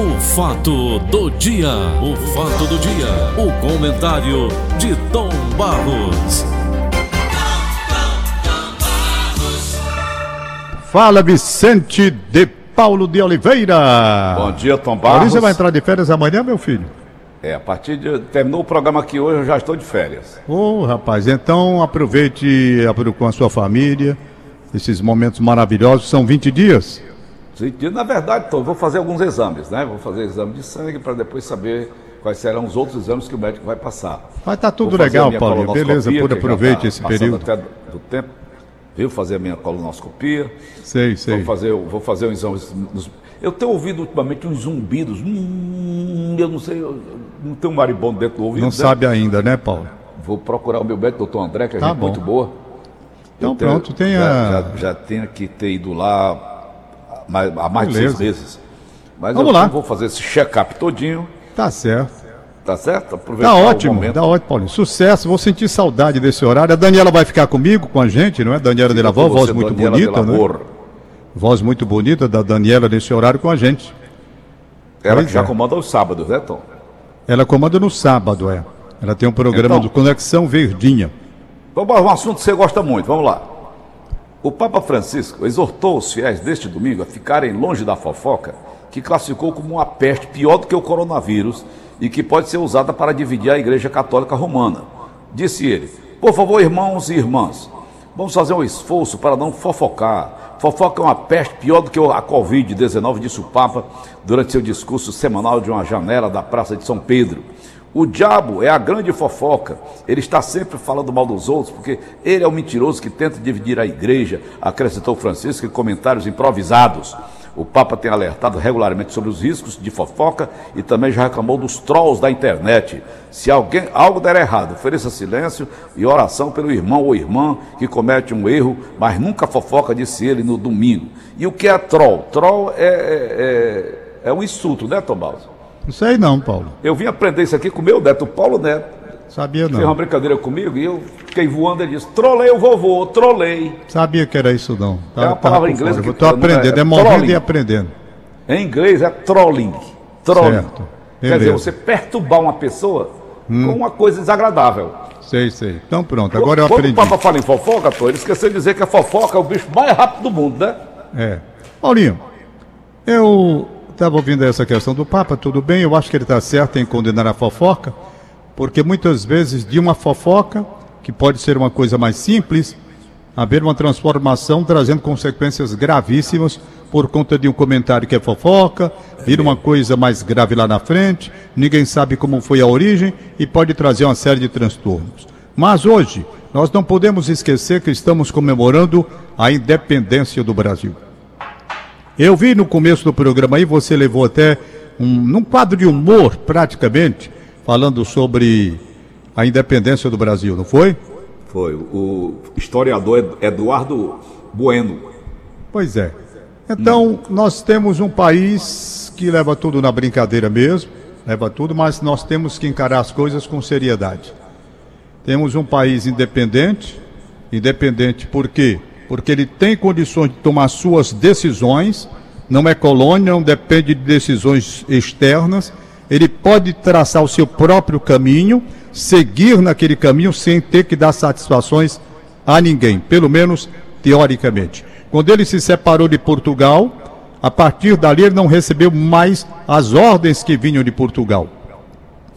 O fato do dia, o fato do dia, o comentário de Tom Barros. Fala Vicente de Paulo de Oliveira. Bom dia, Tom Barros. Maurício vai entrar de férias amanhã, meu filho? É, a partir de. Terminou o programa aqui hoje, eu já estou de férias. Ô, rapaz, então aproveite com a sua família esses momentos maravilhosos. São 20 dias? 20 dias, na verdade, Tom, vou fazer alguns exames, né? Vou fazer exame de sangue para depois saber quais serão os outros exames que o médico vai passar. Vai estar tá tudo legal, Paulo. Beleza, por aproveite tá esse período. Até do tempo. Viu fazer a minha colonoscopia. Sei, sei. Vou fazer, vou fazer um exame. Eu tenho ouvido ultimamente uns zumbidos. Hum, eu não sei, eu não tenho um maribondo dentro do ouvido. Não sabe ainda, né, Paulo? Vou procurar o meu médico, doutor André, que é tá gente bom. muito boa. Então pronto, tenha. Já, já, já tenho que ter ido lá há mais Beleza. de seis meses. Mas Vamos eu lá. vou fazer esse check-up todinho. Tá certo. Tá certo? Aproveitar tá ótimo, tá ótimo, Paulinho. Sucesso, vou sentir saudade desse horário. A Daniela vai ficar comigo, com a gente, não é? Daniela de Lavó, voz muito Daniela bonita, né? Voz muito bonita da Daniela nesse horário com a gente. Ela pois que já é. comanda os sábados, né, Tom? Ela comanda no sábado, é. Ela tem um programa então, do Conexão Verdinha. Vamos para um assunto que você gosta muito, vamos lá. O Papa Francisco exortou os fiéis deste domingo a ficarem longe da fofoca, que classificou como uma peste pior do que o coronavírus e que pode ser usada para dividir a Igreja Católica Romana. Disse ele: Por favor, irmãos e irmãs, vamos fazer um esforço para não fofocar. Fofoca é uma peste pior do que a Covid-19, disse o Papa durante seu discurso semanal de uma janela da Praça de São Pedro. O diabo é a grande fofoca. Ele está sempre falando mal dos outros, porque ele é o mentiroso que tenta dividir a igreja, acrescentou Francisco em comentários improvisados. O Papa tem alertado regularmente sobre os riscos de fofoca e também já reclamou dos trolls da internet. Se alguém algo der errado, ofereça silêncio e oração pelo irmão ou irmã que comete um erro, mas nunca fofoca, disse ele no domingo. E o que é troll? Troll é, é, é, é um insulto, né, Tomás? Não sei não, Paulo. Eu vim aprender isso aqui com o meu neto, o Paulo Neto. Sabia não. Fez uma brincadeira comigo e eu fiquei voando e disse: trolei o vovô, trolei. Sabia que era isso não. Tá, é uma palavra inglesa que Estou aprendendo, é, é morrendo e aprendendo. Em inglês é trolling. Trolling. Certo. Quer dizer, você perturbar uma pessoa hum. com uma coisa desagradável. Sei, sei. Então pronto, agora eu Quando aprendi. Quando o Papa fala em fofoca, pô, ele esqueceu de dizer que a fofoca é o bicho mais rápido do mundo, né? É. Paulinho, eu Estava ouvindo essa questão do Papa, tudo bem, eu acho que ele está certo em condenar a fofoca, porque muitas vezes de uma fofoca, que pode ser uma coisa mais simples, haver uma transformação trazendo consequências gravíssimas por conta de um comentário que é fofoca, vira uma coisa mais grave lá na frente, ninguém sabe como foi a origem e pode trazer uma série de transtornos. Mas hoje, nós não podemos esquecer que estamos comemorando a independência do Brasil. Eu vi no começo do programa aí, você levou até um, num quadro de humor, praticamente, falando sobre a independência do Brasil, não foi? Foi. O historiador Eduardo Bueno. Pois é. Então, nós temos um país que leva tudo na brincadeira mesmo, leva tudo, mas nós temos que encarar as coisas com seriedade. Temos um país independente, independente por quê? Porque ele tem condições de tomar suas decisões, não é colônia, não depende de decisões externas, ele pode traçar o seu próprio caminho, seguir naquele caminho sem ter que dar satisfações a ninguém, pelo menos teoricamente. Quando ele se separou de Portugal, a partir dali ele não recebeu mais as ordens que vinham de Portugal.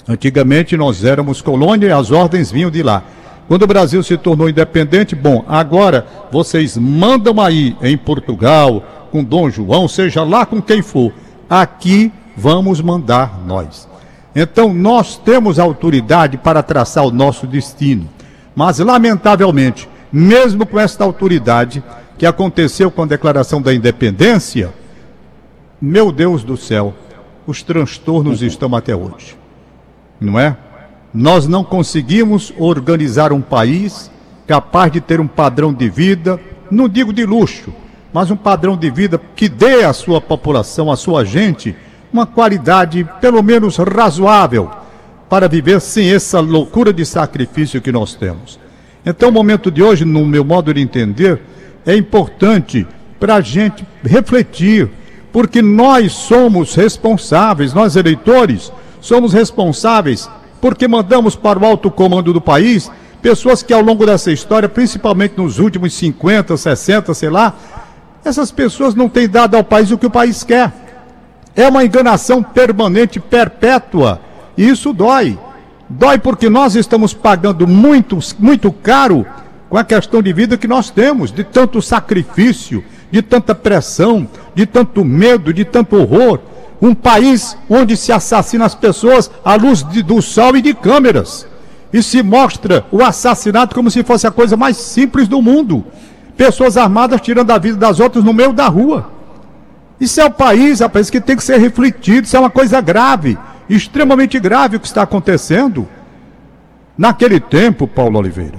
Antigamente nós éramos colônia e as ordens vinham de lá. Quando o Brasil se tornou independente, bom, agora vocês mandam aí em Portugal, com Dom João, seja lá com quem for. Aqui vamos mandar nós. Então nós temos autoridade para traçar o nosso destino. Mas, lamentavelmente, mesmo com esta autoridade que aconteceu com a declaração da independência, meu Deus do céu, os transtornos estão até hoje. Não é? Nós não conseguimos organizar um país capaz de ter um padrão de vida, não digo de luxo, mas um padrão de vida que dê à sua população, à sua gente, uma qualidade pelo menos razoável para viver sem essa loucura de sacrifício que nós temos. Então, o momento de hoje, no meu modo de entender, é importante para a gente refletir porque nós somos responsáveis, nós eleitores, somos responsáveis porque mandamos para o alto comando do país pessoas que ao longo dessa história, principalmente nos últimos 50, 60, sei lá, essas pessoas não têm dado ao país o que o país quer. É uma enganação permanente, perpétua, e isso dói. Dói porque nós estamos pagando muito, muito caro com a questão de vida que nós temos, de tanto sacrifício, de tanta pressão, de tanto medo, de tanto horror. Um país onde se assassina as pessoas à luz de, do sol e de câmeras. E se mostra o assassinato como se fosse a coisa mais simples do mundo. Pessoas armadas tirando a vida das outras no meio da rua. Isso é o país, rapaz, que tem que ser refletido. Isso é uma coisa grave, extremamente grave o que está acontecendo. Naquele tempo, Paulo Oliveira,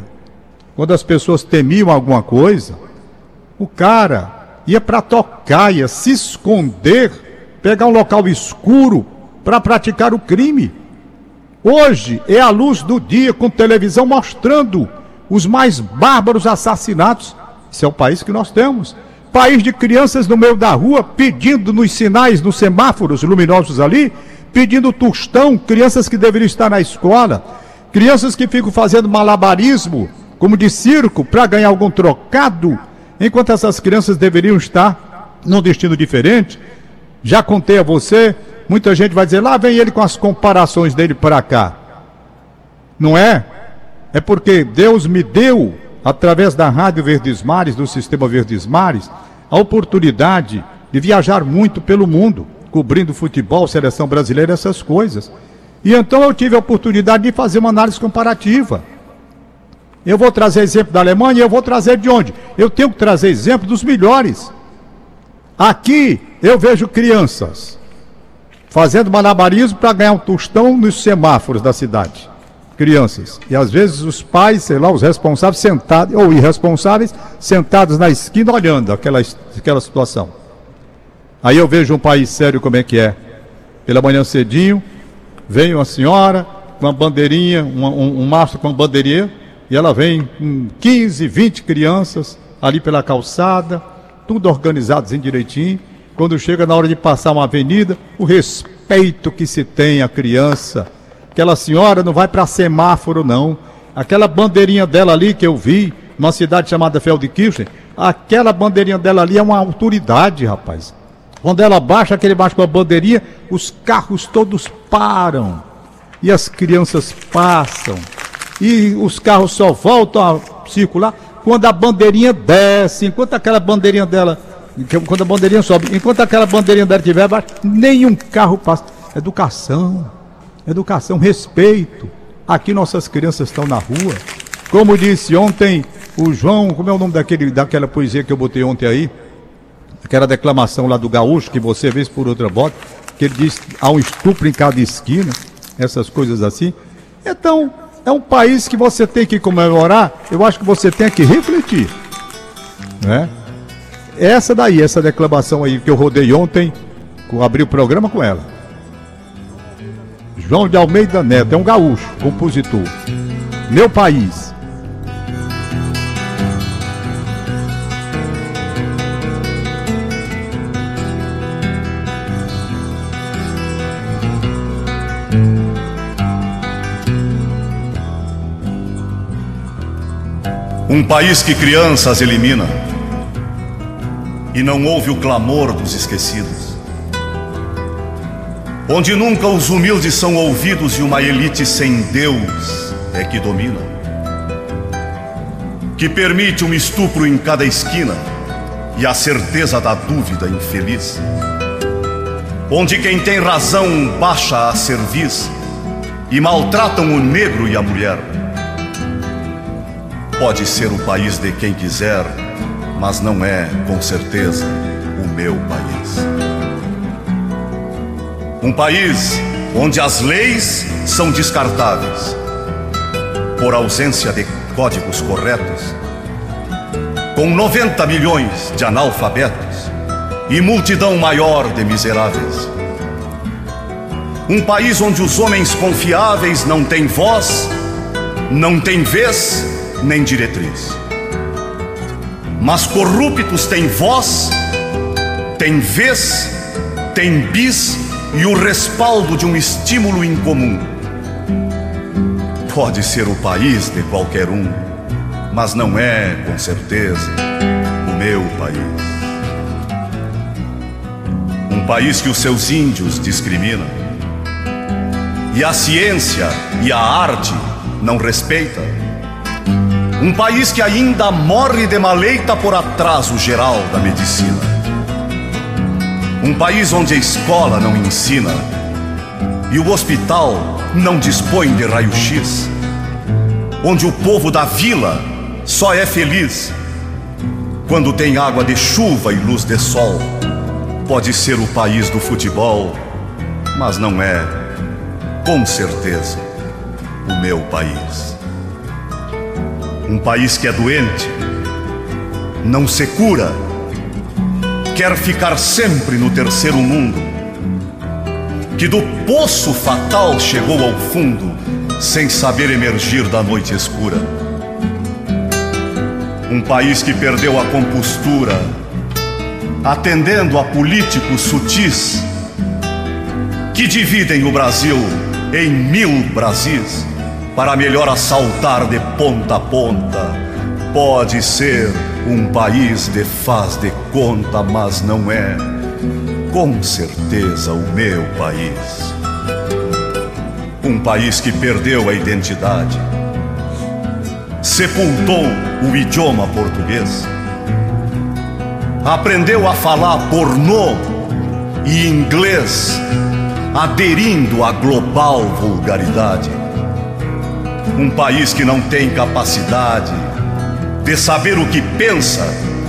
quando as pessoas temiam alguma coisa, o cara ia para tocar, ia se esconder, pegar um local escuro para praticar o crime. Hoje é a luz do dia com televisão mostrando os mais bárbaros assassinatos. Esse é o país que nós temos. País de crianças no meio da rua pedindo nos sinais, nos semáforos luminosos ali, pedindo tostão, crianças que deveriam estar na escola, crianças que ficam fazendo malabarismo, como de circo, para ganhar algum trocado enquanto essas crianças deveriam estar num destino diferente. Já contei a você, muita gente vai dizer, lá vem ele com as comparações dele para cá. Não é? É porque Deus me deu, através da Rádio Verdes Mares, do Sistema Verdes Mares, a oportunidade de viajar muito pelo mundo, cobrindo futebol, seleção brasileira, essas coisas. E então eu tive a oportunidade de fazer uma análise comparativa. Eu vou trazer exemplo da Alemanha eu vou trazer de onde? Eu tenho que trazer exemplo dos melhores. Aqui eu vejo crianças fazendo malabarismo para ganhar um tostão nos semáforos da cidade. Crianças. E às vezes os pais, sei lá, os responsáveis sentados, ou irresponsáveis, sentados na esquina olhando aquela, aquela situação. Aí eu vejo um país sério como é que é. Pela manhã cedinho, vem uma senhora com uma bandeirinha, um, um, um mastro com uma bandeirinha, e ela vem com 15, 20 crianças ali pela calçada, tudo organizadozinho direitinho. Quando chega na hora de passar uma avenida, o respeito que se tem à criança. Aquela senhora não vai para semáforo, não. Aquela bandeirinha dela ali que eu vi, numa cidade chamada Feldkirchen, aquela bandeirinha dela ali é uma autoridade, rapaz. Quando ela baixa aquele baixo com a bandeirinha, os carros todos param. E as crianças passam e os carros só voltam a circular quando a bandeirinha desce, enquanto aquela bandeirinha dela, quando a bandeirinha sobe, enquanto aquela bandeirinha dela estiver abaixo, nenhum carro passa. Educação, educação, respeito. Aqui nossas crianças estão na rua. Como disse ontem o João, como é o nome daquele, daquela poesia que eu botei ontem aí? Aquela declamação lá do gaúcho, que você vê por outra bota, que ele diz há um estupro em cada esquina, essas coisas assim. Então, é um país que você tem que comemorar, eu acho que você tem que refletir. Né? Essa daí, essa declamação aí que eu rodei ontem, abri o programa com ela. João de Almeida Neto, é um gaúcho, compositor. Meu país, Um país que crianças elimina e não ouve o clamor dos esquecidos. Onde nunca os humildes são ouvidos e uma elite sem Deus é que domina. Que permite um estupro em cada esquina e a certeza da dúvida infeliz. Onde quem tem razão baixa a cerviz e maltratam o negro e a mulher Pode ser o país de quem quiser, mas não é, com certeza, o meu país. Um país onde as leis são descartáveis por ausência de códigos corretos, com 90 milhões de analfabetos e multidão maior de miseráveis. Um país onde os homens confiáveis não têm voz, não têm vez nem diretriz. Mas corruptos têm voz, têm vez tem bis e o respaldo de um estímulo incomum. Pode ser o país de qualquer um, mas não é, com certeza, o meu país. Um país que os seus índios discrimina, e a ciência e a arte não respeita. Um país que ainda morre de maleita por atraso geral da medicina um país onde a escola não ensina e o hospital não dispõe de raio-x. Onde o povo da vila só é feliz quando tem água de chuva e luz de sol. Pode ser o país do futebol, mas não é, com certeza, o meu país. Um país que é doente, não se cura quer ficar sempre no terceiro mundo, que do poço fatal chegou ao fundo, sem saber emergir da noite escura. Um país que perdeu a compostura, atendendo a políticos sutis, que dividem o Brasil em mil Brasis, para melhor assaltar de ponta a ponta. Pode ser um país de faz de conta, mas não é, com certeza, o meu país. Um país que perdeu a identidade, sepultou o idioma português, aprendeu a falar pornô e inglês, aderindo à global vulgaridade. Um país que não tem capacidade de saber o que pensa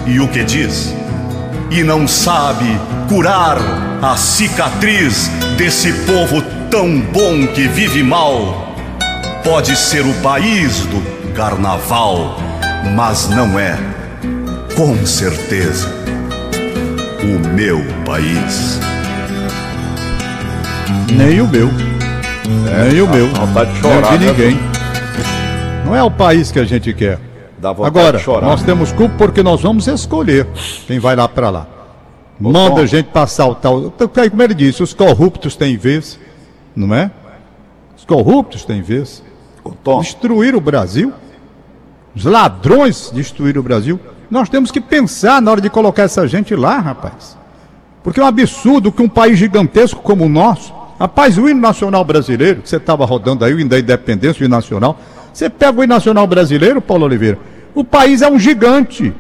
e o que diz, e não sabe curar a cicatriz desse povo tão bom que vive mal. Pode ser o país do carnaval, mas não é, com certeza, o meu país. Nem o meu. É, Nem o meu. Vontade de chorar, Nem de né, ninguém. Não é o país que a gente quer. Agora, nós temos culpa porque nós vamos escolher quem vai lá para lá. Manda a gente passar o tal. Então, Como ele disse, os corruptos têm vez, não é? Os corruptos têm vez. Destruir o Brasil. Os ladrões destruíram o Brasil. Nós temos que pensar na hora de colocar essa gente lá, rapaz. Porque é um absurdo que um país gigantesco como o nosso. Rapaz, o hino nacional brasileiro, que você estava rodando aí, o hino da independência, o hino nacional. Você pega o nacional brasileiro, Paulo Oliveira. O país é um gigante.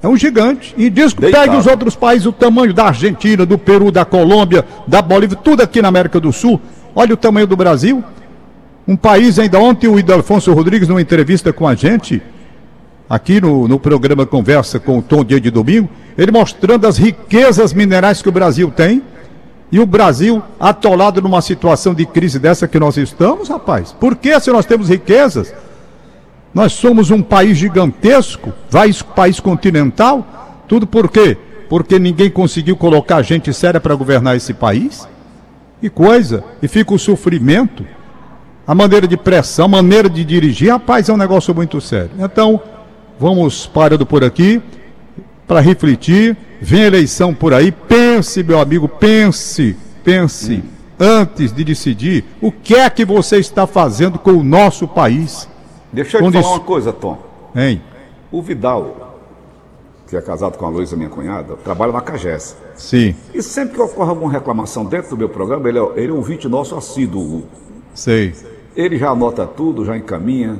É um gigante. E diz que Deitado. pega os outros países, o tamanho da Argentina, do Peru, da Colômbia, da Bolívia, tudo aqui na América do Sul. Olha o tamanho do Brasil. Um país, ainda ontem, o Idelfonso Rodrigues, numa entrevista com a gente, aqui no, no programa Conversa com o Tom Dia de Domingo, ele mostrando as riquezas minerais que o Brasil tem. E o Brasil atolado numa situação de crise dessa que nós estamos, rapaz. Por que se nós temos riquezas? Nós somos um país gigantesco, país continental, tudo por quê? Porque ninguém conseguiu colocar gente séria para governar esse país? Que coisa! E fica o sofrimento, a maneira de pressão, a maneira de dirigir, rapaz, é um negócio muito sério. Então, vamos parando por aqui para refletir. Vem eleição por aí, pense, meu amigo, pense, pense antes de decidir o que é que você está fazendo com o nosso país. deixa eu te falar uma coisa, Tom. Hein? O Vidal, que é casado com a Luísa, minha cunhada, trabalha na Cagés. Sim, E sempre que ocorre alguma reclamação dentro do meu programa, ele é, ele é um ouvinte nosso assíduo. sei. Ele já anota tudo, já encaminha.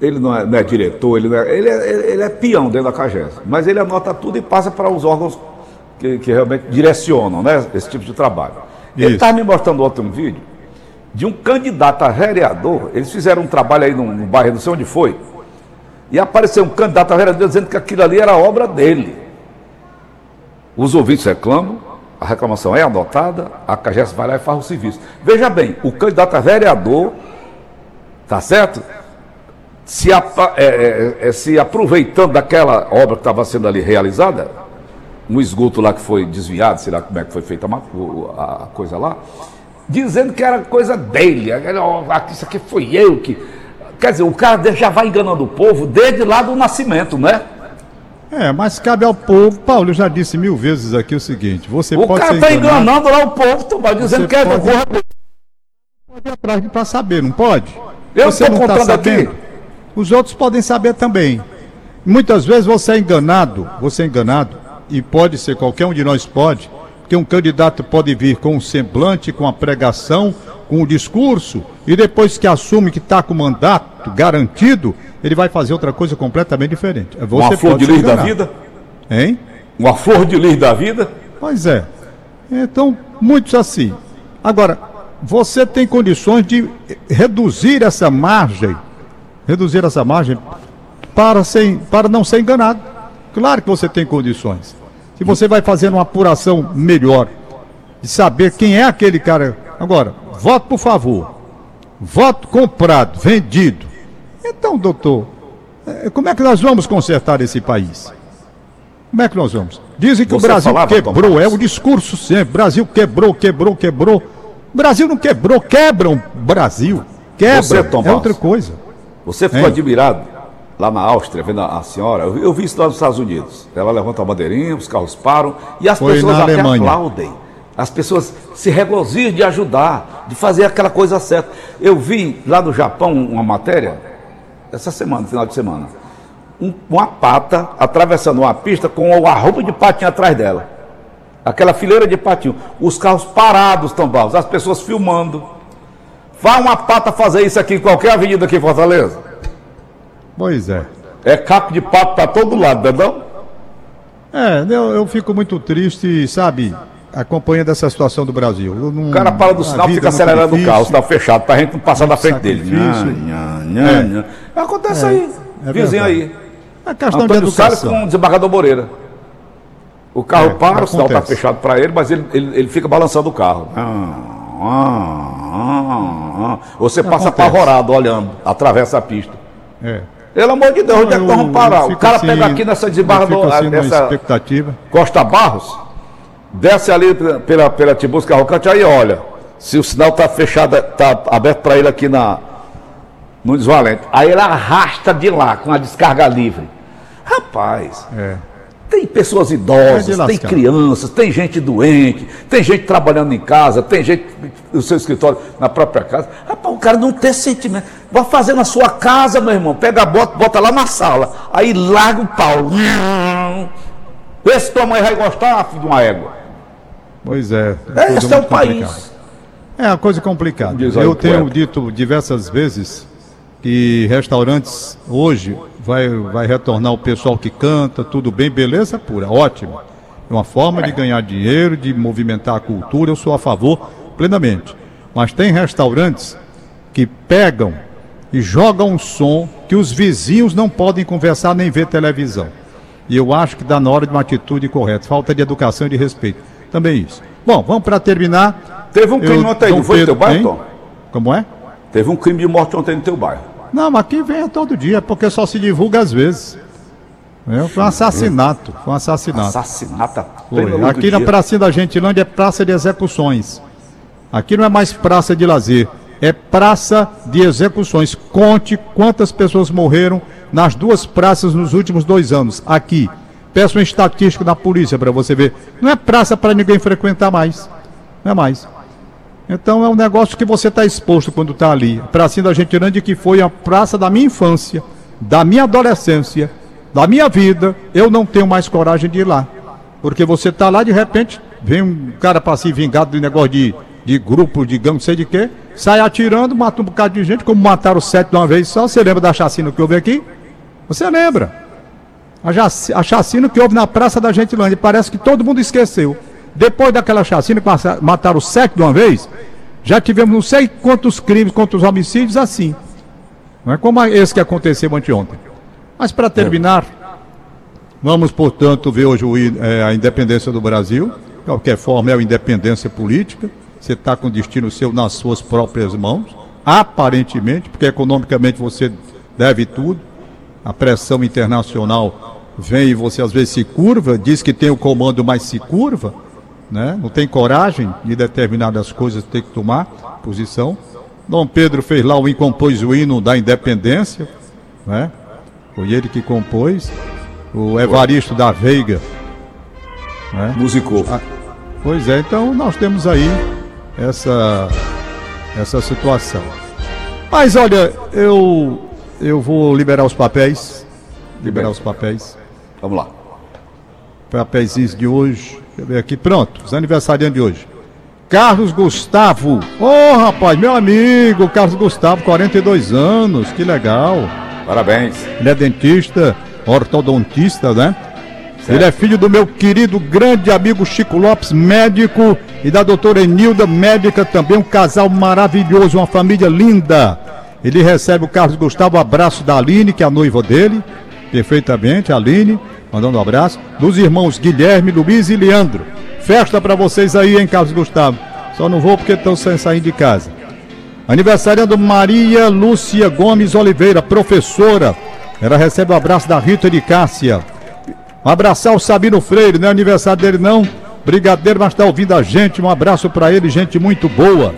Ele não é, não é diretor, ele, é, ele, é, ele- ele é peão dentro da CAGES. Mas ele anota tudo e passa para os órgãos que, que realmente direcionam né, esse tipo de trabalho. Ele Isso. estava me mostrando ontem um vídeo de um candidato a vereador. Eles fizeram um trabalho aí no, no bairro, não sei onde foi. E apareceu um candidato a vereador dizendo que aquilo ali era obra dele. Os ouvintes reclamam, a reclamação é anotada, a CAGES vai lá e faz o serviço. Veja bem, o candidato a vereador, tá certo? Se, apa- é, é, é, se aproveitando daquela obra que estava sendo ali realizada, um esgoto lá que foi desviado, sei lá como é que foi feita a, o- a coisa lá, dizendo que era coisa dele, aqui, isso aqui foi eu que. Quer dizer, o cara já vai enganando o povo desde lá do nascimento, né? É, mas cabe ao povo. Paulo, eu já disse mil vezes aqui o seguinte: você O pode cara ser está enganado, enganando lá o povo, Tomás, dizendo Você que é pode- concorra- pode ir atrás para saber, não pode? Eu estou tá contando aqui. Os outros podem saber também. Muitas vezes você é enganado, você é enganado, e pode ser, qualquer um de nós pode, que um candidato pode vir com um semblante, com a pregação, com o discurso, e depois que assume que está com o mandato garantido, ele vai fazer outra coisa completamente diferente. Você Uma flor pode de lis da vida? Hein? Uma flor de lis da vida? Pois é. Então, muitos assim. Agora, você tem condições de reduzir essa margem, reduzir essa margem para, ser, para não ser enganado. Claro que você tem condições. Se você vai fazendo uma apuração melhor, de saber quem é aquele cara. Agora, voto por favor. Voto comprado, vendido. Então, doutor, eh, como é que nós vamos consertar esse país? Como é que nós vamos? Dizem que Você o Brasil falava, quebrou, Tomás? é o discurso sempre. Brasil quebrou, quebrou, quebrou. Brasil não quebrou, quebram Brasil. Quebra, Você, é outra coisa. Você ficou Hein? admirado lá na Áustria, vendo a, a senhora? Eu, vi- eu vi isso lá nos Estados Unidos. Ela levanta a bandeirinha, os carros param e as Foi pessoas até aplaudem. As pessoas se regozijam de ajudar, de fazer aquela coisa certa. Eu vi lá no Japão uma matéria, essa semana, final de semana, um- uma pata atravessando uma pista com a roupa de patinho atrás dela. Aquela fileira de patinho. Os carros parados, Tombaus, as pessoas filmando. Vai uma pata fazer isso aqui em qualquer avenida aqui em Fortaleza? Pois é. É capo de pato para todo lado, não é não? É, eu, eu fico muito triste, sabe, acompanhando essa situação do Brasil. Não- O cara para do a sinal, fica é acelerando o carro, sinal fechado, pra gente não passar na frente dele. Nha, nha, nha. Acontece aí, é vizinho aí. É questão de Antônio Salles educação. com o desembargador Moreira. O carro É, para, o sinal está acontece. fechado para ele, mas ele, ele, ele fica balançando o carro. Ah. Você passa Acontece. apavorado olhando, atravessa a pista. É. Pelo amor de Deus, onde é que nós vamos parar? O cara assim- pega aqui nessa eu desembargador, fico assim nessa expectativa. Costa Barros, desce ali pela, pela, pela Tibusca Rocante, aí olha, se o sinal está fechado, está aberto para ele aqui na, no Desvalente. Aí ele arrasta de lá com a descarga livre. Rapaz, É. tem pessoas idosas, tem crianças, tem gente doente, tem gente trabalhando em casa, tem gente no seu escritório, na própria casa. Rapaz, o cara não tem sentimento. Vai fazer na sua casa, meu irmão. Pega a bota, bota lá na sala. Aí larga o pau. Vê se tua mãe vai gostar, filho de uma égua. Pois é. É, Esse é o muito complicada. país. É uma coisa complicada. Eu tenho poeta. dito diversas vezes que restaurantes hoje vai, vai retornar o pessoal que canta, tudo bem, beleza pura, ótimo. É uma forma de ganhar dinheiro, de movimentar a cultura, eu sou a favor plenamente. Mas tem restaurantes que pegam e jogam um som que os vizinhos não podem conversar nem ver televisão. E eu acho que dá na hora de uma atitude correta. Falta de educação e de respeito. Também isso. Bom, vamos para terminar. Teve um crime Eu- ontem não foi no teu bairro? Tom? Como é? Teve um crime de morte ontem no teu bairro. Não, mas aqui vem todo dia, porque só se divulga às vezes. É, foi um assassinato. Foi um assassinato. Assassinato. a Foi. Aqui na pracinha da Gentilândia é praça de execuções. Aqui não é mais praça de lazer, é praça de execuções. Conte quantas pessoas morreram nas duas praças nos últimos dois anos. Aqui. Peço uma estatística da polícia para você ver. Não é praça para ninguém frequentar mais. Não é mais. Então é um negócio que você está exposto quando está ali. A pracinha da Gentilândia que foi a praça da minha infância, da minha adolescência, da minha vida. Eu não tenho mais coragem de ir lá. Porque você tá lá, de repente, vem um cara para se vingar do negócio de, de grupo, de gangue, não sei de quê, sai atirando, mata um bocado de gente, como mataram sete de uma vez só. Você lembra da chacina que houve aqui? Você lembra? A, a chacina que houve na Praça da Gentilândia. Parece que todo mundo esqueceu. Depois daquela chacina que mataram sete de uma vez, já tivemos não sei quantos crimes, quantos homicídios assim. Não é como esse que aconteceu anteontem. Mas para terminar, vamos, portanto, ver hoje eh, a independência do Brasil. De qualquer forma, é uma independência política. Você está com o destino seu nas suas próprias mãos, aparentemente, porque economicamente você deve tudo. A pressão internacional vem e você às vezes se curva, diz que tem o comando, mas se curva, né? não tem coragem de determinadas coisas, tem que tomar posição. Dom Pedro fez lá o compôs o hino da independência, né? Foi ele que compôs. o Evaristo da Veiga. Né? Musicou. Ah, pois é, então nós temos aí essa, essa situação. Mas olha, eu, eu vou liberar os papéis. Liberar os papéis. Vamos lá. Papéis de hoje. Deixa eu ver aqui. Pronto, os aniversariantes de hoje. Carlos Gustavo. Ô oh, rapaz, meu amigo, Carlos Gustavo, 42 anos, que legal. Parabéns. Ele é dentista, ortodontista, né? Certo. Ele é filho do meu querido grande amigo Chico Lopes, médico, e da doutora Enilda, médica também, um casal maravilhoso, uma família linda. Ele recebe o Carlos Gustavo, abraço da Aline, que é a noiva dele, perfeitamente, Aline, mandando um abraço, dos irmãos Guilherme, Luiz e Leandro. Festa para vocês aí, hein, Carlos Gustavo? Só não vou porque estão saindo de casa. Aniversariando Maria Lúcia Gomes Oliveira, professora. Ela recebe o abraço da Rita de Cássia. Um abraçar o Sabino Freire, não é aniversário dele não. Brigadeiro, mas está ouvindo a gente. Um abraço para ele, gente muito boa.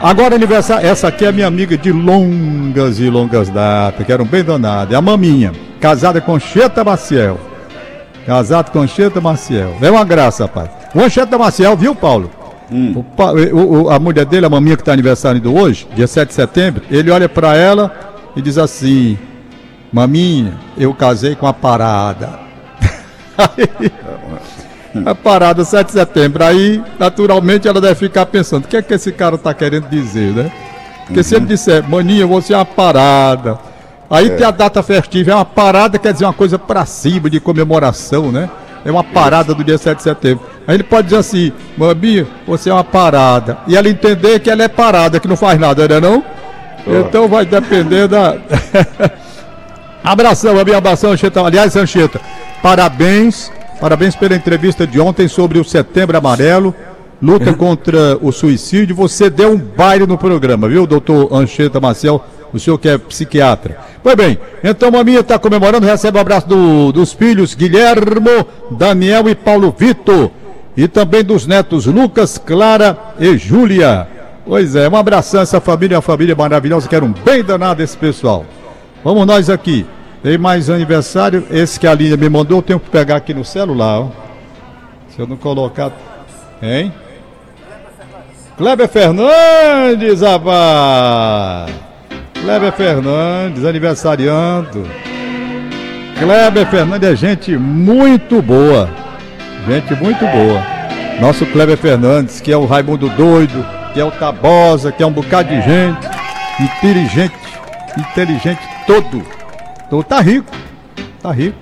Agora aniversário, essa aqui é minha amiga de longas e longas datas, que era um bem danado. É a maminha, casada com Cheta Maciel. Casado com Anchieta Maciel. É uma graça, rapaz. O Anchieta Maciel, viu, Paulo? Hum. O, o, a mulher dele, a maminha que está aniversário do hoje, dia 7 de setembro, ele olha para ela e diz assim: Maminha, eu casei com a parada. a parada 7 de setembro. Aí, naturalmente, ela deve ficar pensando: o que é que esse cara está querendo dizer, né? Porque uhum. se ele uhum. disser, maninha, você é uma parada Aí é. tem a data festiva, é uma parada, quer dizer, uma coisa pra cima, de comemoração, né? É uma parada do dia 7 de setembro. Aí ele pode dizer assim, Mami, você é uma parada. E ela entender que ela é parada, que não faz nada, né não? Oh. Então vai depender da. abração, Mami, abração, Anchieta. Aliás, Anchieta, parabéns, parabéns pela entrevista de ontem sobre o Setembro Amarelo luta contra o suicídio. Você deu um baile no programa, viu, doutor Anchieta Marcel? O senhor que é psiquiatra. Pois bem, então Maminha está comemorando, recebe o um abraço do, dos filhos Guilhermo, Daniel e Paulo Vitor. E também dos netos Lucas, Clara e Júlia. Pois é, um abração a essa família, uma família maravilhosa. Quero um bem danado esse pessoal. Vamos nós aqui. Tem mais aniversário. Esse que a Linha me mandou, eu tenho que pegar aqui no celular. Ó. Se eu não colocar. Hein? Kleber Fernandes, rapaz! Kleber Fernandes, aniversariando. Kleber Fernandes é gente muito boa. Gente muito boa. Nosso Kleber Fernandes, que é o Raimundo Doido, que é o Tabosa, que é um bocado de gente. Inteligente, inteligente todo. Todo tá rico. Tá rico.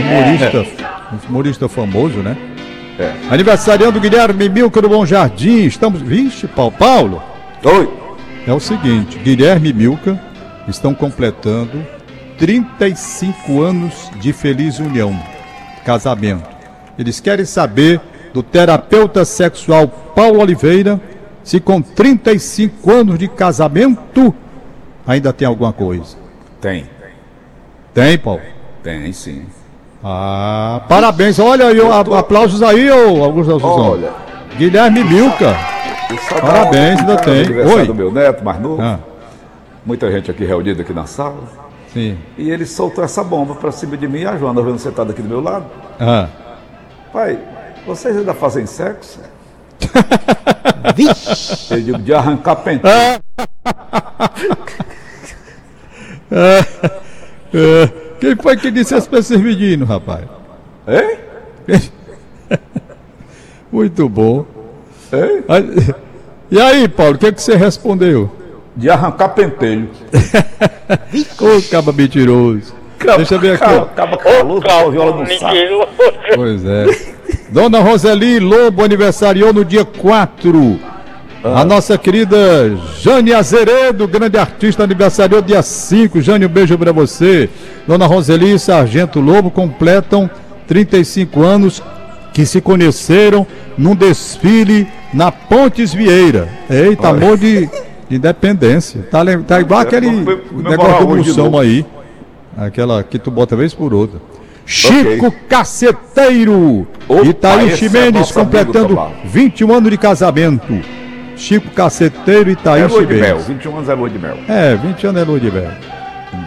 Humorista, humorista famoso, né? É. Aniversariando Guilherme Milco do Bom Jardim. Estamos. Vixe, Paulo. Paulo. Oi é o seguinte: Guilherme e Milka estão completando 35 anos de feliz união, casamento. Eles querem saber do terapeuta sexual Paulo Oliveira se com 35 anos de casamento ainda tem alguma coisa. Tem. Tem, Paulo? Tem, sim. Ah, parabéns. Olha aí, aplausos aí, ô Augusto Assunção. Olha. Guilherme Milka. Parabéns, ainda tem. Oi. do meu neto mais novo. Ah. Muita gente aqui reunida aqui na sala. Sim. E ele soltou essa bomba para cima de mim e a Joana vendo sentada aqui do meu lado. Ah. Pai, vocês ainda fazem sexo? Vixe! Eu digo de arrancar penteiro. Ah. Ah. Quem foi que disse esse pra esses meninos, rapaz? Hein? Muito bom. E aí, Paulo, o que, é que você respondeu? De arrancar pentelho. Ô, caba mentiroso. Caba, Deixa eu ver aqui. Caba, caba calor, caba, viola no saco. Pois é. Dona Roseli Lobo aniversariou no dia 4. Ah. A nossa querida Jane Azeredo, grande artista, aniversariou dia 5. Jane, um beijo para você. Dona Roseli e Sargento Lobo completam 35 anos que se conheceram num desfile na Pontes Vieira. Eita, Olha. amor de, de independência. Tá, tá igual aquele negócio do moção aí. Aquela que tu bota vez por outra. Chico okay. Caceteiro. Opa, Itaí Ximenes completando 21 anos de casamento. Chico Caceteiro e Itaí é de mel, 21 anos é lua de mel. É, 20 anos é lua de mel.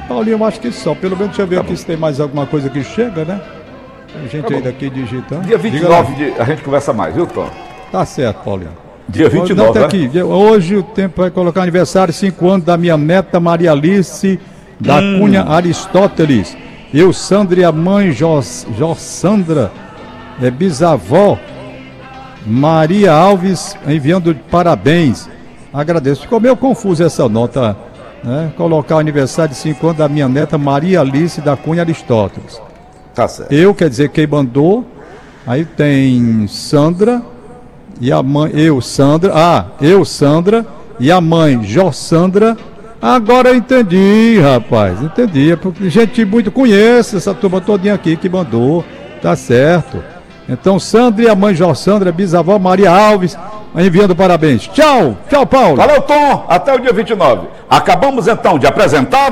Paulinho, eu acho que só. Pelo menos deixa eu ver aqui se tem mais alguma coisa que chega, né? Tem gente Tá aí daqui digitando. Dia Diga lá. 29 de, a gente conversa mais, viu, Tom? Tá certo, Paulinho. Dia Não, 29, tá né? aqui. Hoje o tempo vai colocar aniversário, 5 anos da minha neta Maria Alice da Hum. Cunha Aristóteles. Eu, Sandra e a mãe Jos, Jossandra, é bisavó Maria Alves enviando parabéns. Agradeço. Ficou meio confuso essa nota, né? Colocar o aniversário de 5 anos da minha neta Maria Alice da Cunha Aristóteles. Tá certo. Eu, quer dizer, quem mandou. Aí tem Sandra e a mãe. Eu, Sandra. Ah, eu, Sandra. E a mãe, Jossandra. Agora eu entendi, rapaz. Entendi. É porque gente muito conhece essa turma todinha aqui que mandou. Tá certo. Então, Sandra e a mãe Jossandra, bisavó Maria Alves, enviando parabéns. Tchau, tchau, Paulo. Valeu, Tom. Até o dia 29. Acabamos então de apresentar.